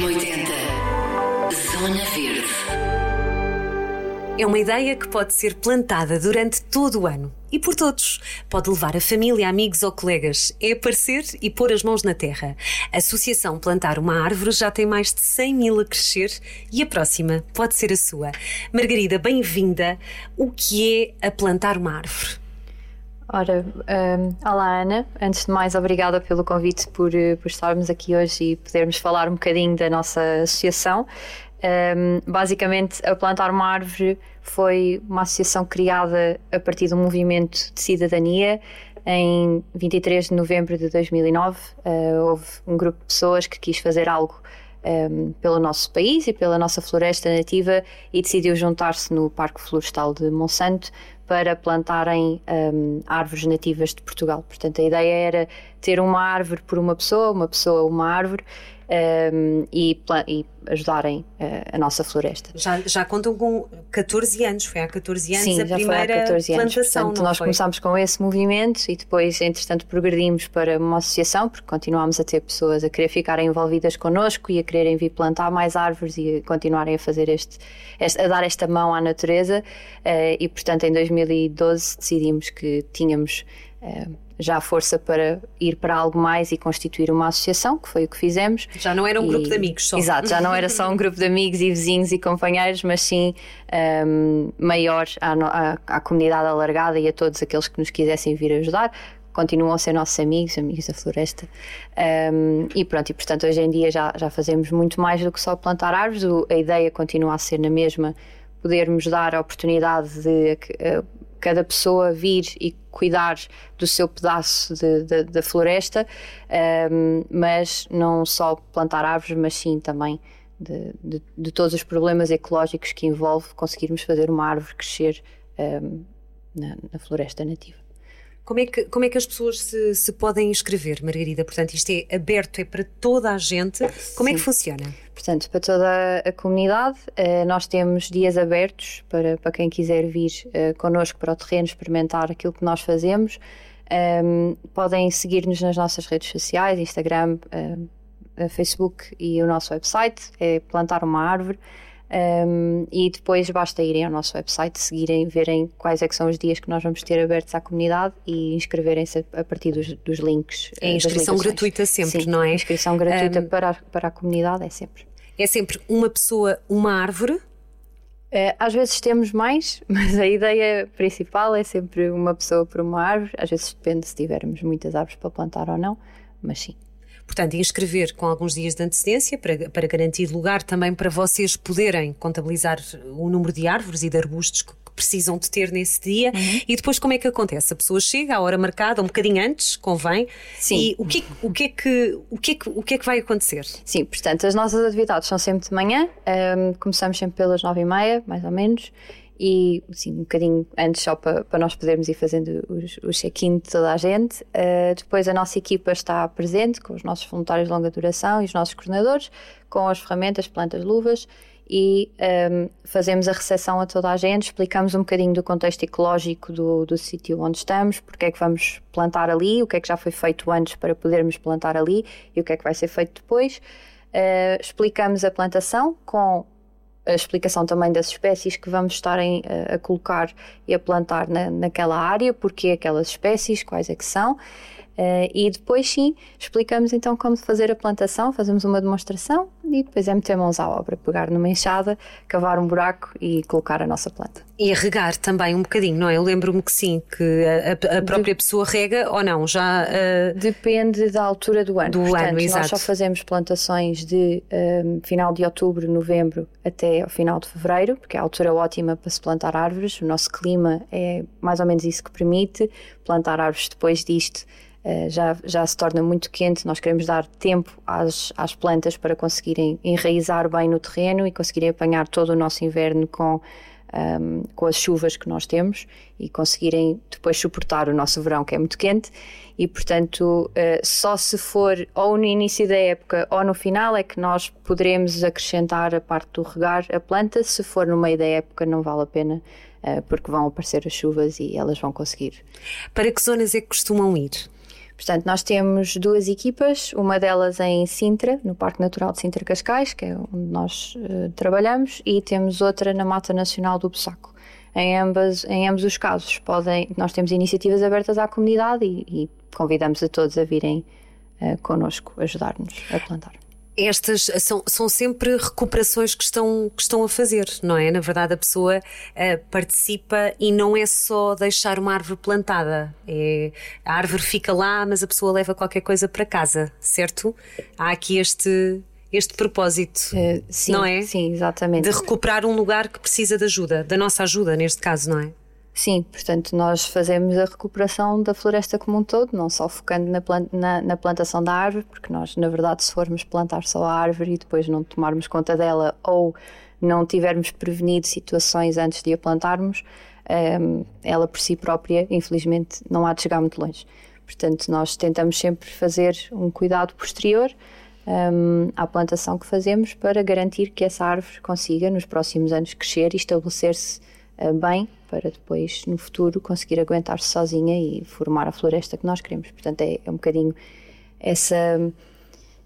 M80 Zona Verde É uma ideia que pode ser plantada durante todo o ano e por todos. Pode levar a família, amigos ou colegas. É aparecer e pôr as mãos na terra. A Associação Plantar uma Árvore já tem mais de 100 mil a crescer e a próxima pode ser a sua. Margarida, bem-vinda. O que é a plantar uma árvore? Ora, um, olá Ana, antes de mais obrigada pelo convite por, eh, por estarmos aqui hoje e podermos falar um bocadinho da nossa associação. Um, basicamente, a Plantar uma Árvore foi uma associação criada a partir um movimento de cidadania. Em 23 de novembro de 2009, uh, houve um grupo de pessoas que quis fazer algo um, pelo nosso país e pela nossa floresta nativa e decidiu juntar-se no Parque Florestal de Monsanto para plantarem um, árvores nativas de Portugal. Portanto, a ideia era ter uma árvore por uma pessoa, uma pessoa uma árvore um, e, e, ajudarem uh, a nossa floresta. Já, já contam com 14 anos, foi há 14 anos Sim, a já primeira foi há 14 anos. plantação. Portanto, nós foi? começámos com esse movimento e depois, entretanto, progredimos para uma associação, porque continuámos a ter pessoas a querer ficarem envolvidas connosco e a quererem vir plantar mais árvores e a continuarem a fazer este, este a dar esta mão à natureza. Uh, e, portanto, em 2012 decidimos que tínhamos. Uh, já a força para ir para algo mais e constituir uma associação, que foi o que fizemos. Já não era um E- grupo de amigos só. Exato, já não era só um grupo de amigos e vizinhos e companheiros, mas sim um, maior à, no- à- comunidade alargada e a todos aqueles que nos quisessem vir ajudar. Continuam a ser nossos amigos, amigos da floresta. Um, e pronto, e portanto hoje em dia já, já fazemos muito mais do que só plantar árvores. O- a ideia continua a ser na mesma, podermos dar a oportunidade de cada pessoa vir e cuidar do seu pedaço da floresta, um, mas não só plantar árvores, mas sim também de, de- de todos os problemas ecológicos que envolve conseguirmos fazer uma árvore crescer um, na, na floresta nativa. Como é, que, como é que as pessoas se, se podem inscrever, Margarida? Portanto, isto é aberto, é para toda a gente. Como é que Sim. funciona? Portanto, para toda a comunidade, eh, nós temos dias abertos para, para quem quiser vir eh, connosco para o terreno experimentar aquilo que nós fazemos. Ehm, podem seguir-nos nas nossas redes sociais, Instagram, eh, Facebook e o nosso website, é Plantar uma Árvore. Ehm, e depois basta irem ao nosso website, seguirem, verem quais é que são os dias que nós vamos ter abertos à comunidade e inscreverem-se a partir dos, dos links. É eh, inscrição gratuita sempre, Sim, não é? inscrição gratuita Ehm, para, a, para a comunidade é sempre. É sempre uma pessoa, uma árvore. Eh, Às vezes temos mais, mas a ideia principal é sempre uma pessoa por uma árvore. Às vezes depende se tivermos muitas árvores para plantar ou não, mas sim. Portanto, inscrever com alguns dias de antecedência para, para garantir lugar também para vocês poderem contabilizar o número de árvores e de arbustos que precisam de ter nesse dia. Uhum. E depois como é que acontece? A pessoa chega à hora marcada, um bocadinho antes, convém. Sim. E o que, o, que é que, o, que é que, o que é que vai acontecer? Sim, portanto, as nossas atividades são sempre de manhã, ehm, começamos sempre pelas nove e meia, mais ou menos, e sim, um bocadinho antes só para, para nós podermos ir fazendo o check-in de toda a gente. Eh, depois a nossa equipa está presente com os nossos voluntários de longa duração e os nossos coordenadores, com as ferramentas, plantas, luvas, e ehm, fazemos a recepção a toda a gente, explicamos um bocadinho do contexto ecológico do, do sítio onde estamos, porque é que vamos plantar ali, o que é que já foi feito antes para podermos plantar ali e o que é que vai ser feito depois. Eh, explicamos a plantação com a explicação também das espécies que vamos estar em, eh, a colocar e a plantar na, naquela área, porque aquelas espécies, quais é que são. Eh, e depois sim, explicamos então como fazer a plantação, fazemos uma demonstração e depois é meter mãos à obra, pegar numa enxada, cavar um buraco e colocar a nossa planta. E regar também um bocadinho, não é? Eu lembro-me que sim, que a, a própria pessoa rega ou não, já. ah, Depende da altura do ano. Do Portanto, ano, nós exato. só fazemos plantações de hum, final de outubro, novembro até ao final de fevereiro, porque é a altura ótima para se plantar árvores. O nosso clima é mais ou menos isso que permite. Plantar árvores depois disto já, já se torna muito quente. Nós queremos dar tempo às, às plantas para conseguirem enraizar bem no terreno e conseguirem apanhar todo o nosso inverno com um, com as chuvas que nós temos e conseguirem depois suportar o nosso verão que é muito quente e portanto uh, só se for ou no início da época ou no final é que nós poderemos acrescentar a parte do regar a planta se for no meio da época não vale a pena uh, porque vão aparecer as chuvas e elas vão conseguir Para que zonas é que costumam ir? Portanto, nós temos duas equipas, uma delas em Sintra, no Parque Natural de Sintra Cascais, que é onde nós uh, trabalhamos, e temos outra na Mata Nacional do Bussaco. Em, em ambos os casos, podem, nós temos iniciativas abertas à comunidade e, e convidamos a todos a virem uh, connosco, ajudar-nos a plantar estas são, são sempre recuperações que estão, que estão a fazer, não é? Na verdade, a pessoa uh, participa e não é só deixar uma árvore plantada. É, a árvore fica lá, mas a pessoa leva qualquer coisa para casa, certo? Há aqui este, este propósito, uh, sim, não é? Sim, exatamente. De recuperar um lugar que precisa de ajuda, da nossa ajuda, neste caso, não é? Sim, portanto, nós fazemos a recuperação da floresta como um todo, não só focando na, planta, na, na, plantação da árvore, porque nós, na verdade, se formos plantar só a árvore e depois não tomarmos conta dela ou não tivermos prevenido situações antes de a plantarmos, um, ehm, ela por si própria, infelizmente, não há de chegar muito longe. Portanto, nós tentamos sempre fazer um cuidado posterior um, ehm, à plantação que fazemos para garantir que essa árvore consiga, nos próximos anos, crescer e estabelecer-se uh, bem para depois, no futuro, conseguir aguentar-se sozinha e formar a floresta que nós queremos. Portanto, é, é um bocadinho essa,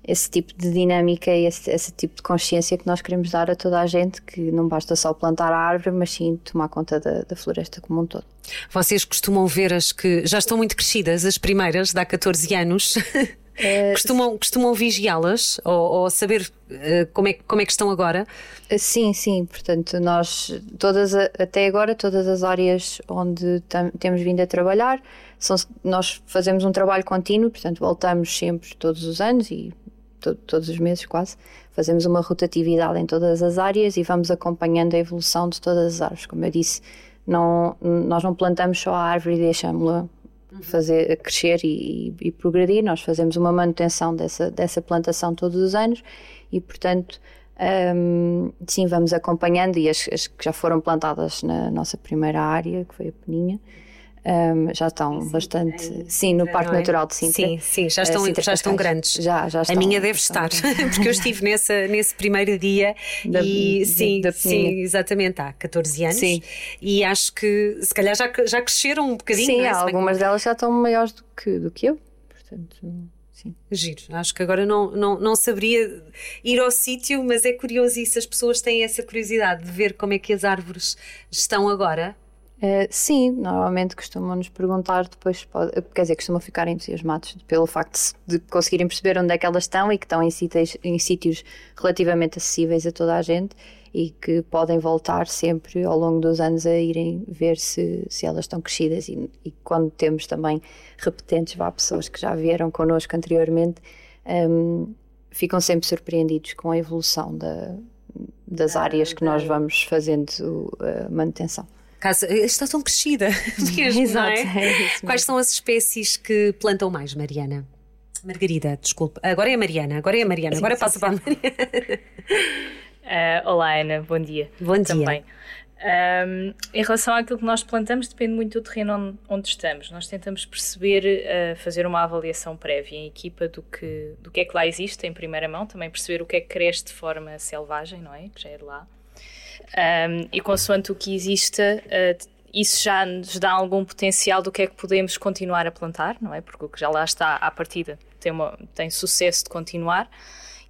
esse tipo de dinâmica e esse, esse, tipo de consciência que nós queremos dar a toda a gente, que não basta só plantar a árvore, mas sim tomar conta da, da floresta como um todo. Vocês costumam ver as que já estão muito crescidas, as primeiras, de há 14 anos. É, costumam, costumam vigiá-las ou, ou, saber uh, como, é, como é que estão agora? Eh, sim, sim. Portanto, nós, todas, até agora, todas as áreas onde temos vindo a trabalhar, são, nós fazemos um trabalho contínuo, portanto, voltamos sempre todos os anos e to, todos os meses quase. Fazemos uma rotatividade em todas as áreas e vamos acompanhando a evolução de todas as árvores. Como eu disse, não, nós não plantamos só a árvore e deixamos-la fazer crescer e, e, progredir. Nós fazemos uma manutenção dessa, dessa plantação todos os anos e, portanto, um, sim, vamos acompanhando e as, as, que já foram plantadas na nossa primeira área, que foi a Peninha, um, já estão sim, bastante. É, sim, no Parque é? Natural de Sintra. Sim, sim, já estão, Sintra já estão grandes. Já, já estão, a minha deve estar, porque eu estive nessa, nesse primeiro dia da, e sim, da sim, exatamente, há 14 anos. Sim. E acho que se calhar já, já cresceram um bocadinho. Sim, é? algumas delas já estão maiores do que, do que eu. Portanto. Sim. Giro. Acho que agora não, não, não saberia ir ao sítio, mas é curioso isso. As pessoas têm essa curiosidade de ver como é que as árvores estão agora. Uh, sim, normalmente costumam nos perguntar depois, pode, quer dizer, costumam ficar entusiasmados pelo facto de, conseguirem perceber onde é que elas estão e que estão em sítios, em sítios relativamente acessíveis a toda a gente e que podem voltar sempre ao longo dos anos a irem ver se, se elas estão crescidas e, e quando temos também repetentes, vá pessoas que já vieram connosco anteriormente, um, ficam sempre surpreendidos com a evolução da, das ah, áreas que nós vamos fazendo a manutenção casa está tão crescida mesmo, Exato, é? é Quais são as espécies que plantam mais, Mariana? Margarida, desculpa. Agora é a Mariana, agora é a Mariana, agora passa para a Mariana. Uh, olá, Ana, bom dia. Bom dia. Também. Um, em relação àquilo que nós plantamos, depende muito do terreno onde, onde estamos. Nós tentamos perceber, uh, fazer uma avaliação prévia em equipa do que, do que é que lá existe em primeira mão, também perceber o que é que cresce de forma selvagem, não é? Que já é de lá. Um, e consoante o que exista, uh, isso já nos dá algum potencial do que é que podemos continuar a plantar, não é? Porque o que já lá está à partida tem, uma, tem sucesso de continuar.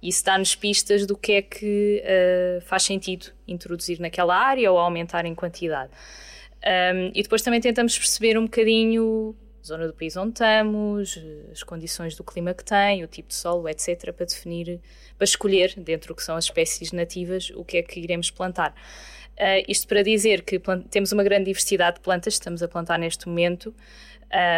Isso dá-nos pistas do que é que uh, faz sentido introduzir naquela área ou aumentar em quantidade. Um, e depois também tentamos perceber um bocadinho zona do país onde estamos, as condições do clima que tem, o tipo de solo, etc., para definir, para escolher, dentro do que são as espécies nativas, o que é que iremos plantar. Uh, isto para dizer que temos uma grande diversidade de plantas, estamos a plantar neste momento,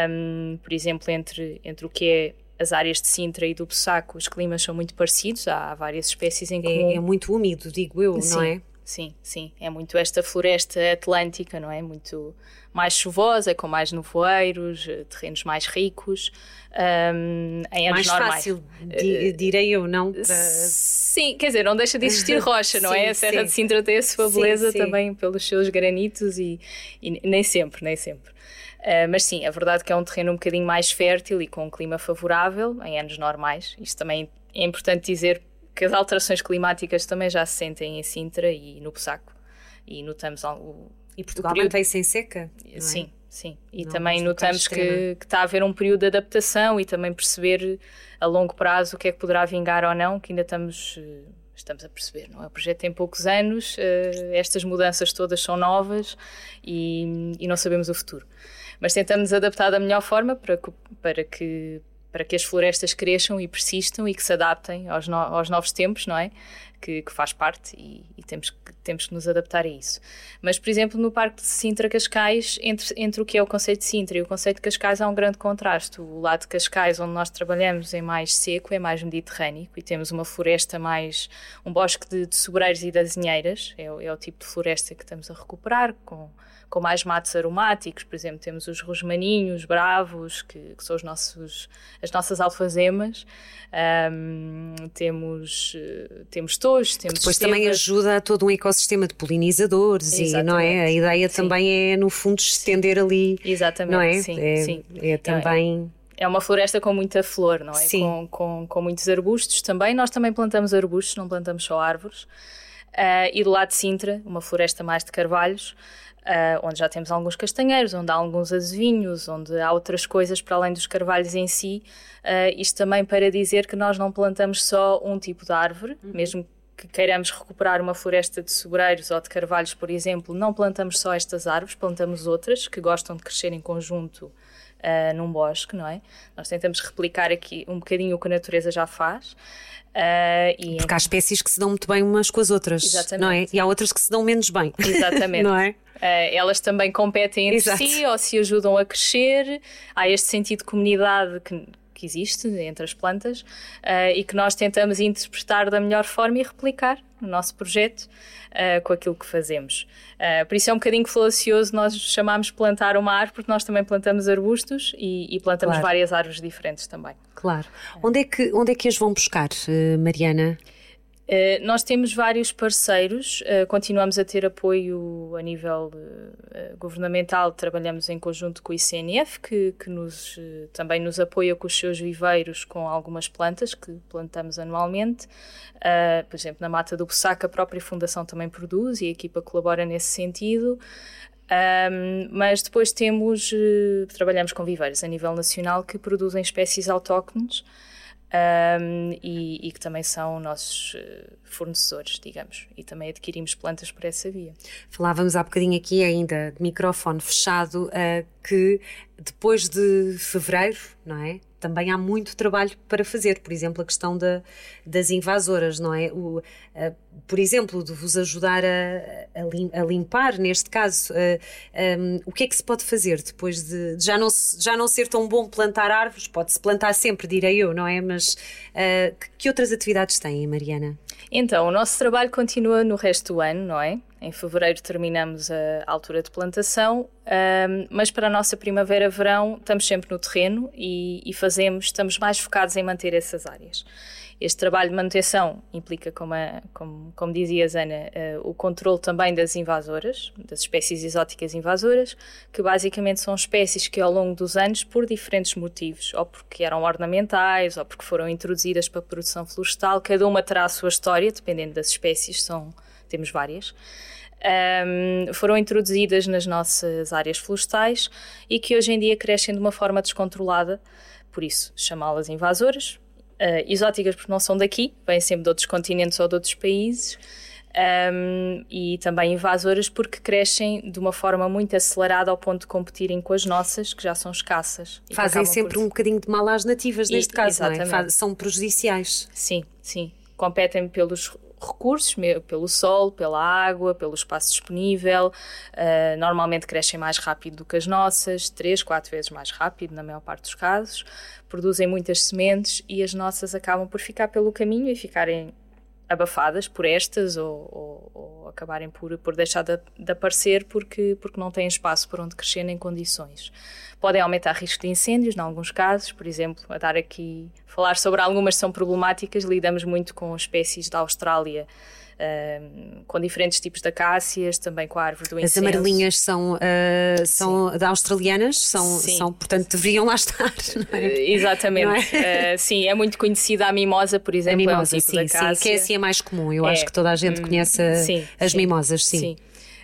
um, por exemplo, entre, entre o que é as áreas de Sintra e do Bussaco, os climas são muito parecidos, há várias espécies em comum. É, é muito úmido, digo eu, sim, não é? Sim, sim, é muito esta floresta atlântica, não é? Muito mais chuvosa, com mais nevoeiros, eh, terrenos mais ricos, um, em anos mais normais. fácil, di, direi eu, não? Para... Sim, quer dizer, não deixa de existir rocha, não é? sim, é? A Serra sim. de Sintra tem a sua beleza sim, também pelos seus granitos e, e, nem sempre, nem sempre. Uh, mas sim, a verdade é que é um terreno um bocadinho mais fértil e com um clima favorável em anos normais. Isto também é importante dizer que as alterações climáticas também já se sentem em Sintra e no Bussaco. E notamos o, e Portugal mantém-se em seca? Sim, sim. E Não, também notamos que, que está a haver um período de adaptação e também perceber a longo prazo o que é que poderá vingar ou não, que ainda estamos, eh, estamos a perceber. Não é? O projeto tem poucos anos, eh, estas mudanças todas são novas e, e não sabemos o futuro. Mas tentamos adaptar da melhor forma para que, para que, para que as florestas cresçam e persistam e que se adaptem aos, no- aos novos tempos, não é? Que, que faz parte e, e temos, que, temos que nos adaptar a isso. Mas, por exemplo, no Parque de Sintra-Cascais, entre, entre o que é o conceito de Sintra e o conceito de Cascais, há um grande contraste. O lado de Cascais, onde nós trabalhamos, é mais seco, é mais mediterrâneo e temos uma floresta mais. um bosque de, de sobreiros e de azinheiras, é, é o tipo de floresta que estamos a recuperar, com, com mais matos aromáticos. Por exemplo, temos os rosmaninhos bravos, que, que são os nossos, as nossas alfazemas. Ahm, temos, eh, temos tojos, temos Depois também estevas. ajuda a todo um ecossistema de polinizadores e não é? A ideia Sim. também é, no fundo, estender ali. Exatamente, Não é? sim, é, sim. é também. É uma floresta com muita flor, não é? Sim. Com, com, com muitos arbustos também. Nós também plantamos arbustos, não plantamos só árvores. Ah, e do lado de Sintra, uma floresta mais de carvalhos, ah, onde já temos alguns castanheiros, onde há alguns azevinhos, onde há outras coisas para além dos carvalhos em si. Ah, isto também para dizer que nós não plantamos só um tipo de árvore, mesmo que queiramos recuperar uma floresta de sobreiros ou de carvalhos, por exemplo, não plantamos só estas árvores, plantamos outras que gostam de crescer em conjunto ah, num bosque, não é? Nós tentamos replicar aqui um bocadinho o que a natureza já faz. ah, e Porque há espécies que se dão muito bem umas com as outras, Exatamente. não é? E há outras que se dão menos bem. Exatamente. não é? Eh, elas também competem entre Exato. si ou se ajudam a crescer. Há este sentido de comunidade que, que existe entre as plantas eh, e que nós tentamos interpretar da melhor forma e replicar no nosso projeto eh, com aquilo que fazemos. Eh, por isso é um bocadinho falacioso nós chamamos plantar uma árvore, porque nós também plantamos arbustos e, e plantamos Claro. várias árvores diferentes também. Claro. Onde é que, onde é que as vão buscar, Mariana? Uh, nós temos vários parceiros, uh, continuamos a ter apoio a nível uh, governamental, trabalhamos em conjunto com o ICNF, que, que nos, também nos apoia com os seus viveiros com algumas plantas que plantamos anualmente. Por exemplo, na Mata do Bussac, a própria Fundação também produz e a equipa colabora nesse sentido. Um, mas depois temos, trabalhamos com viveiros a nível nacional que produzem espécies autóctones um, e, e que também são nossos uh, fornecedores, digamos, e também adquirimos plantas por essa via. Falávamos há bocadinho aqui ainda de microfone fechado, eh, que depois de fevereiro, não é? Também há muito trabalho para fazer, por exemplo, a questão da, das invasoras, não é? O, eh, por exemplo, de vos ajudar a, a lim- a limpar, neste caso, o que é que se pode fazer depois de, de já, não, já não ser tão bom plantar árvores? Pode-se plantar sempre, direi eu, não é? Mas que, que outras atividades têm, Mariana? Então, o nosso trabalho continua no resto do ano, não é? Em fevereiro terminamos a altura de plantação, ahm, mas para a nossa primavera-verão estamos sempre no terreno e, e fazemos, estamos mais focados em manter essas áreas. Este trabalho de manutenção implica, como, a- como, como eh, o controle também das invasoras, das espécies exóticas invasoras, que basicamente são espécies que ao longo dos anos, por diferentes motivos, ou porque eram ornamentais, ou porque foram introduzidas para a produção florestal, cada uma terá a sua história, dependendo das espécies, são, temos várias, um, foram introduzidas nas nossas áreas florestais e que hoje em dia crescem de uma forma descontrolada, por isso chamá-las invasoras, uh, exóticas porque não são daqui, vêm sempre de outros continentes ou de outros países, um, e também invasoras porque crescem de uma forma muito acelerada ao ponto de competirem com as nossas, que já são escassas. e Fazem sempre por- um bocadinho de mal às nativas, E- neste caso, não é? São prejudiciais. Sim, sim. Competem pelos recursos, pelo sol, pela água, pelo espaço disponível. Uh, normalmente crescem mais rápido do que as nossas, três, quatro vezes mais rápido, na maior parte dos casos. Produzem muitas sementes e as nossas acabam por ficar pelo caminho e ficarem abafadas por estas ou, ou- ou acabarem por, por deixar de, de aparecer porque, porque não têm espaço por onde crescer nem condições. Podem aumentar risco de incêndios, em alguns casos, por exemplo, a dar aqui, falar sobre algumas são problemáticas, lidamos muito com espécies da Austrália, com diferentes tipos de acácias, também com a árvore do As incenso. amarelinhas são, uh, são da australianas, são, Sim. são, portanto, deveriam lá estar. Não é? Eh, Exatamente. É? Eh, sim, é muito conhecida a mimosa, por A exemplo, mimosa, é um tipo sim, sim, que é assim a mais comum. Eu É. acho que toda a gente Hum, conhece a- as mimosas, sim.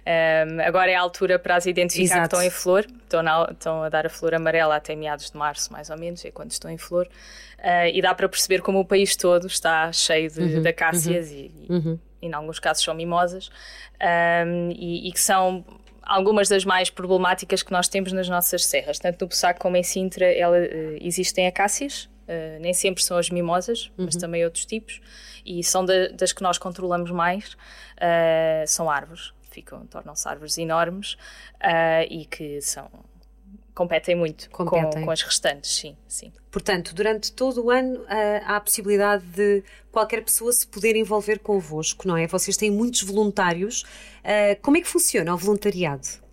Um, agora é a altura para as identificar Exato. que estão em flor, estão, na, estão, a dar a flor amarela até meados de março, mais ou menos, é quando estão em flor. Uh, e dá para perceber como o país todo está cheio de, uhum, de acácias uhum, e, uhum. Em alguns casos, são mimosas, um, e, e, que são algumas das mais problemáticas que nós temos nas nossas serras. Tanto no Bussaco como em Sintra ela, uh, existem acácias, uh, nem sempre são as mimosas, mas também outros tipos, e são de, das que nós controlamos mais, são árvores ficam, tornam-se árvores enormes uh, e que são competem muito competem. Com, com as restantes, sim, sim. Portanto, durante todo o ano uh, há a possibilidade de qualquer pessoa se poder envolver convosco, não é? Vocês têm muitos voluntários. Uh, como é que funciona o voluntariado?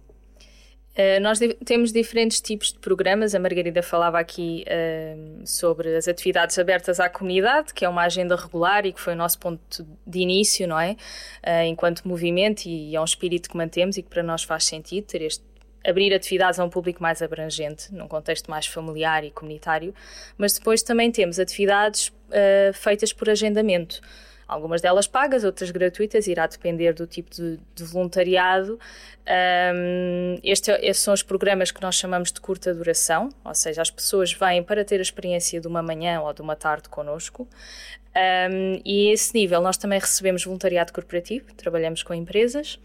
Uh, nós temos diferentes tipos de programas. A Margarida falava aqui uh, sobre as atividades abertas à comunidade, que é uma agenda regular e que foi o nosso ponto de início, não é? Uh, enquanto movimento, e é um espírito que mantemos e que para nós faz sentido ter este abrir atividades a um público mais abrangente, num contexto mais familiar e comunitário, mas depois também temos atividades feitas por agendamento algumas delas pagas, outras gratuitas, irá depender do tipo de, de voluntariado. Um, este, estes são os programas que nós chamamos de curta duração, ou seja, as pessoas vêm para ter a experiência de uma manhã ou de uma tarde connosco. Um, e a esse nível nós também recebemos voluntariado corporativo, trabalhamos com empresas.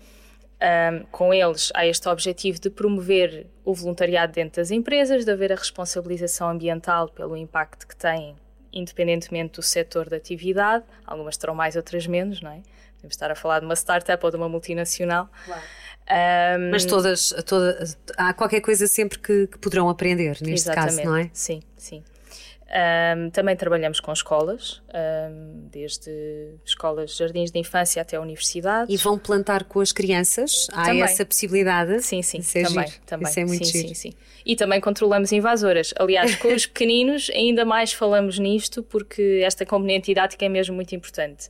Um, com eles há este objetivo de promover o voluntariado dentro das empresas, de haver a responsabilização ambiental pelo impacto que têm independentemente do setor de atividade, algumas terão mais, outras menos, não é? Podemos estar a falar de uma startup ou de uma multinacional. Claro. Um, Mas todas, toda, há qualquer coisa sempre que, que poderão aprender, neste caso, não é? Sim, sim. Um, também trabalhamos com escolas, um, desde escolas, jardins de infância até a universidade. E vão plantar com as crianças? Há também. essa possibilidade? Sim, sim, é também, também. Isso é muito sim. Sim, sim. E também controlamos invasoras. Aliás, com os pequeninos ainda mais falamos nisto porque esta componente didática é mesmo muito importante.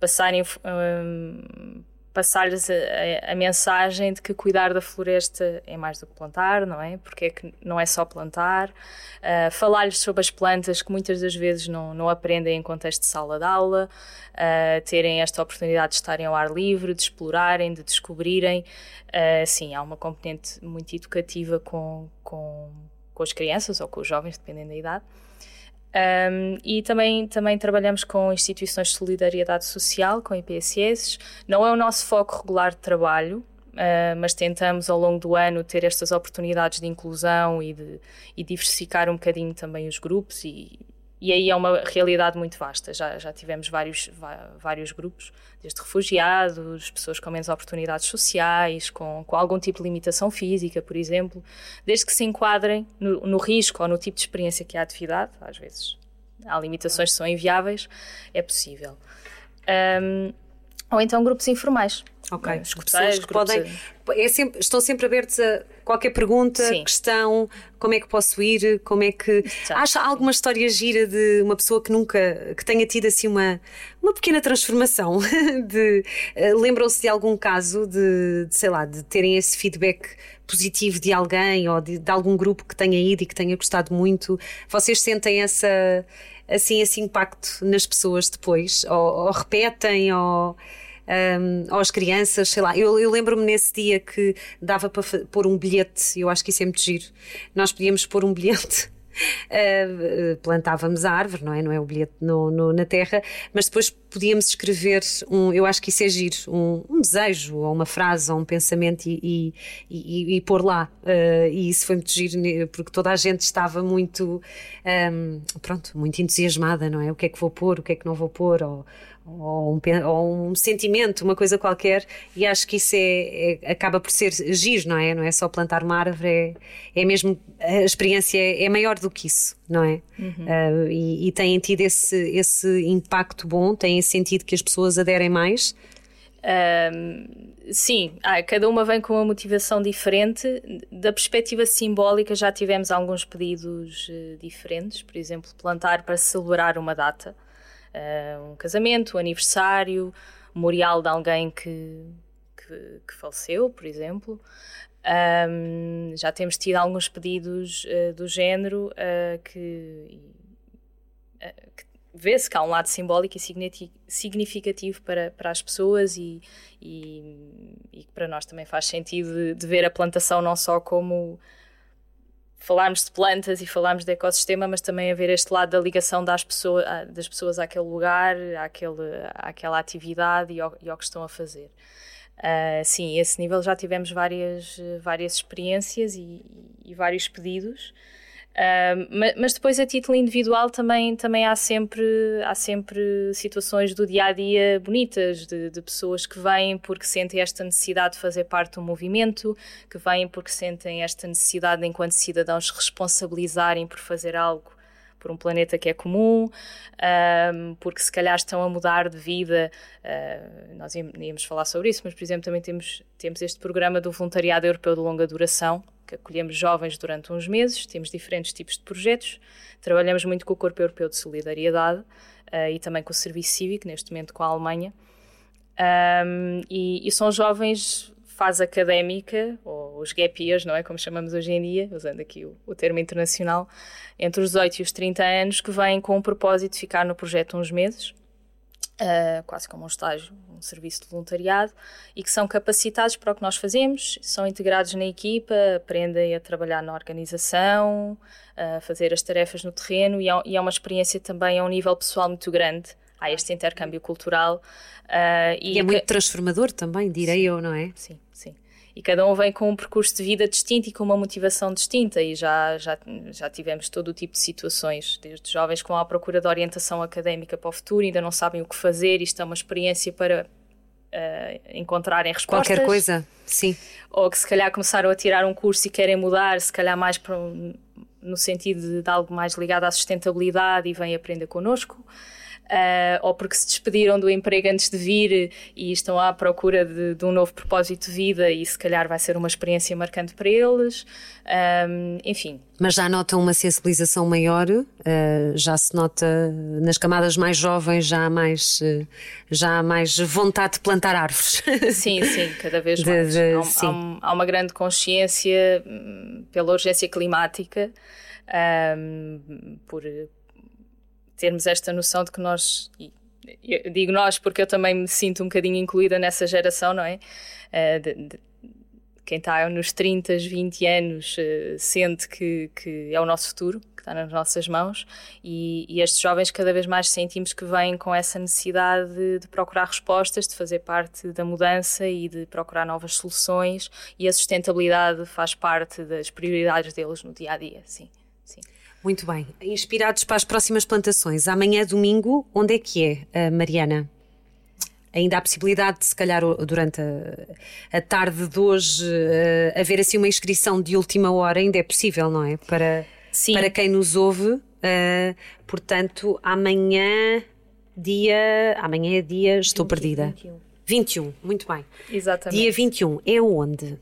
Passarem um, passar-lhes a, a, a, mensagem de que cuidar da floresta é mais do que plantar, não é? Porque é que não é só plantar. Uh, Falar-lhes sobre as plantas que muitas das vezes não, não aprendem em contexto de sala de aula, uh, terem esta oportunidade de estarem ao ar livre, de explorarem, de descobrirem. Uh, sim, há uma componente muito educativa com, com, com as crianças ou com os jovens, dependendo da idade. Um, e também, também trabalhamos com instituições de solidariedade social, com IPSS. Não é o nosso foco regular de trabalho, uh, mas tentamos ao longo do ano ter estas oportunidades de inclusão e de e diversificar um bocadinho também os grupos e, e aí é uma realidade muito vasta. Já, já tivemos vários, vários grupos, desde refugiados, pessoas com menos oportunidades sociais, com, com algum tipo de limitação física, por exemplo, desde que se enquadrem no, no risco ou no tipo de experiência que há atividade, às vezes há limitações que são inviáveis, é possível. Um, ou então grupos informais. Ok. As pessoas que podem. É sempre, estão sempre abertos a qualquer pergunta, Sim. questão, como é que posso ir, como é que. Exato. Acha alguma história gira de uma pessoa que nunca. que tenha tido assim uma, uma pequena transformação? de uh, Lembram-se de algum caso de, de, sei lá, de terem esse feedback positivo de alguém ou de, de algum grupo que tenha ido e que tenha gostado muito? Vocês sentem essa assim esse impacto nas pessoas depois? Ou, ou repetem ou um, às crianças, sei lá. Eu, eu lembro-me nesse dia que dava para pôr um bilhete, eu acho que isso é muito giro. Nós podíamos pôr um bilhete Uh, plantávamos a árvore, não é? Não é o bilhete no, no, na terra, mas depois podíamos escrever um, eu acho que isso é giro, um, um desejo, ou uma frase, ou um pensamento e, e, e, e pôr lá. Uh, e isso foi muito giro, porque toda a gente estava muito, um, pronto, muito entusiasmada, não é? O que é que vou pôr, o que é que não vou pôr, ou, ou um, ou um, sentimento, uma coisa qualquer, e acho que isso é, é, acaba por ser giro, não é? Não é só plantar uma árvore, é, é mesmo, a experiência é, maior do que isso, não é? Uhum. Uh, e, e têm tido esse, esse impacto bom, têm sentido que as pessoas aderem mais? Um, sim, ah, cada uma vem com uma motivação diferente. Da perspectiva simbólica, já tivemos alguns pedidos uh, diferentes, por exemplo, plantar para celebrar uma data uh, um casamento, um aniversário, memorial de alguém que, que, que faleceu, por exemplo. Um, já temos tido alguns pedidos uh, do género uh, que, que, vê-se que há um lado simbólico e significativo para, para as pessoas e, e, e para nós também faz sentido de, de, ver a plantação não só como falarmos de plantas e falarmos de ecossistema, mas também haver este lado da ligação das pessoas, das pessoas àquele lugar, àquele, àquela atividade e ao, e ao que estão a fazer. Uh, sim, esse nível já tivemos várias, várias experiências e, e vários pedidos. Mas depois a título individual também, também há, sempre, há sempre situações do dia a dia bonitas, de, de, pessoas que vêm porque sentem esta necessidade de fazer parte do movimento, que vêm porque sentem esta necessidade, de, enquanto cidadãos, responsabilizarem por fazer algo por um planeta que é comum, um, porque se calhar estão a mudar de vida. Uh, nós íamos falar sobre isso, mas, por exemplo, também temos, temos este programa do Voluntariado Europeu de Longa Duração, que acolhemos jovens durante uns meses, temos diferentes tipos de projetos, trabalhamos muito com o Corpo Europeu de Solidariedade uh, e também com o Serviço Cívico, neste momento com a Alemanha. Um, e, e, são jovens fase académica, ou os gap years, não é? Como chamamos hoje em dia, usando aqui o, o termo internacional, entre os 18 e os 30 anos, que vêm com o propósito de ficar no projeto uns meses, uh, quase como um estágio, um serviço de voluntariado, e que são capacitados para o que nós fazemos, são integrados na equipa, aprendem a trabalhar na organização, a fazer as tarefas no terreno, e é, e é uma experiência também a um nível pessoal muito grande. Este intercâmbio cultural. Uh, e, e, é muito transformador também, direi sim, eu, não é? Sim e cada um vem com um percurso de vida distinto e com uma motivação distinta e já, já, já tivemos todo o tipo de situações, desde jovens com a procura de orientação académica para o futuro, ainda não sabem o que fazer, isto é uma experiência para uh, encontrarem respostas. Qualquer coisa, sim. Ou que se calhar começaram a tirar um curso e querem mudar, se calhar mais para um, no sentido de, de algo mais ligado à sustentabilidade e vêm aprender connosco uh, ou porque se despediram do emprego antes de vir e estão à procura de, de, um novo propósito de vida e se calhar vai ser uma experiência marcante para eles. Um, enfim. Mas já notam uma sensibilização maior, uh, já se nota nas camadas mais jovens, já há mais, uh, já há mais vontade de plantar árvores. Sim, sim, cada vez mais. De, de, há, sim. Há, um, há, uma grande consciência hum, pela urgência climática. Um, por, termos esta noção de que nós, eu digo nós porque eu também me sinto um bocadinho incluída nessa geração, não é? Uh, de, de, quem está nos 30, 20 anos uh, sente que, que é o nosso futuro, que está nas nossas mãos, e, e estes jovens cada vez mais sentimos que vêm com essa necessidade de, de, procurar respostas, de fazer parte da mudança e de procurar novas soluções, e a sustentabilidade faz parte das prioridades deles no dia a dia, sim. sim. Muito bem. Inspirados para as próximas plantações. Amanhã é domingo, onde é que é, Mariana? Ainda há possibilidade de, se calhar, durante a, a tarde de hoje, uh, haver assim uma inscrição de última hora, ainda é possível, não é? Para, Sim. para quem nos ouve. Uh, portanto, amanhã, dia. Amanhã é dia. Estou 20, perdida. 21. 21, muito bem. Exatamente. Dia 21 é onde?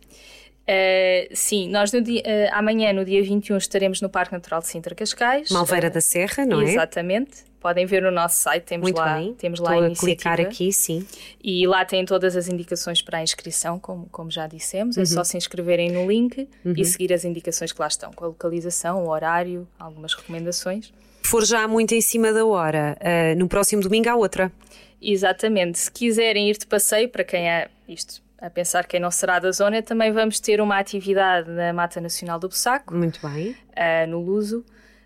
Uh, sim, nós no dia, uh, amanhã, no dia 21, estaremos no Parque Natural de Sintra Cascais. Malveira uh, da Serra, não é? Exatamente. Podem ver no nosso site, temos Muito lá, bem. temos lá Estou a clicar aqui, sim. E lá têm todas as indicações para a inscrição, como, como já dissemos. Uhum. É só se inscreverem no link uhum. e seguir as indicações que lá estão, com a localização, o horário, algumas recomendações. For já muito em cima da hora, no próximo domingo há outra. Exatamente. Se quiserem ir de passeio, para quem é isto a pensar quem não será da zona, também vamos ter uma atividade na Mata Nacional do Bussaco. Muito bem. Uh, no Luso.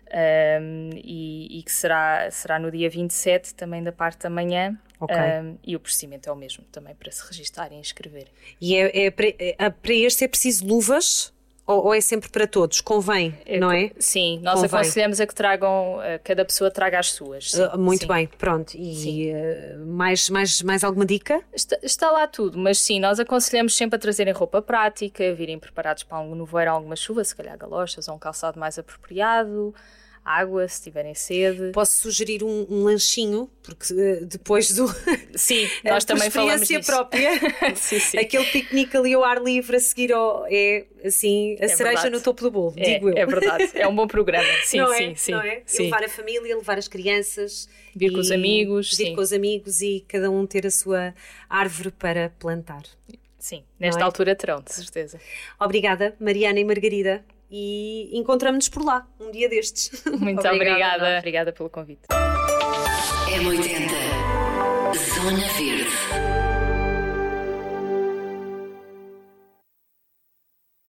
Um, e, e, que será, será no dia 27, também da parte da manhã. Okay. Um, e o procedimento é o mesmo, também para se registar e inscrever. E é, é, para, é, para este é preciso luvas? Ou, ou, é sempre para todos? Convém, é, não é? Sim, nós Convém. aconselhamos a que tragam, cada pessoa traga as suas. Sim, uh, muito sim. bem, pronto. E uh, mais, mais, mais alguma dica? Está, está, lá tudo, mas sim, nós aconselhamos sempre a trazerem roupa prática, virem preparados para algum nevoeiro, alguma chuva, se calhar galochas ou um calçado mais apropriado água se tiverem sede. Posso sugerir um, um lanchinho, porque uh, depois do. Sim, nós também falamos disso. própria. sim, sim. Aquele piquenique ali ao ar livre a seguir ao, é assim a é cereja verdade. no topo do bolo, é, digo eu. É verdade, é um bom programa. Sim, não sim, é? sim. Não é? Sim. levar a família, levar as crianças. Vir com os amigos. Vir com os amigos e cada um ter a sua árvore para plantar. Sim, nesta é? altura terão, de certeza. Obrigada, Mariana e Margarida e encontramos-nos por lá, um dia destes. Muito obrigada. Obrigada. obrigada pelo convite. M80 Zona Verde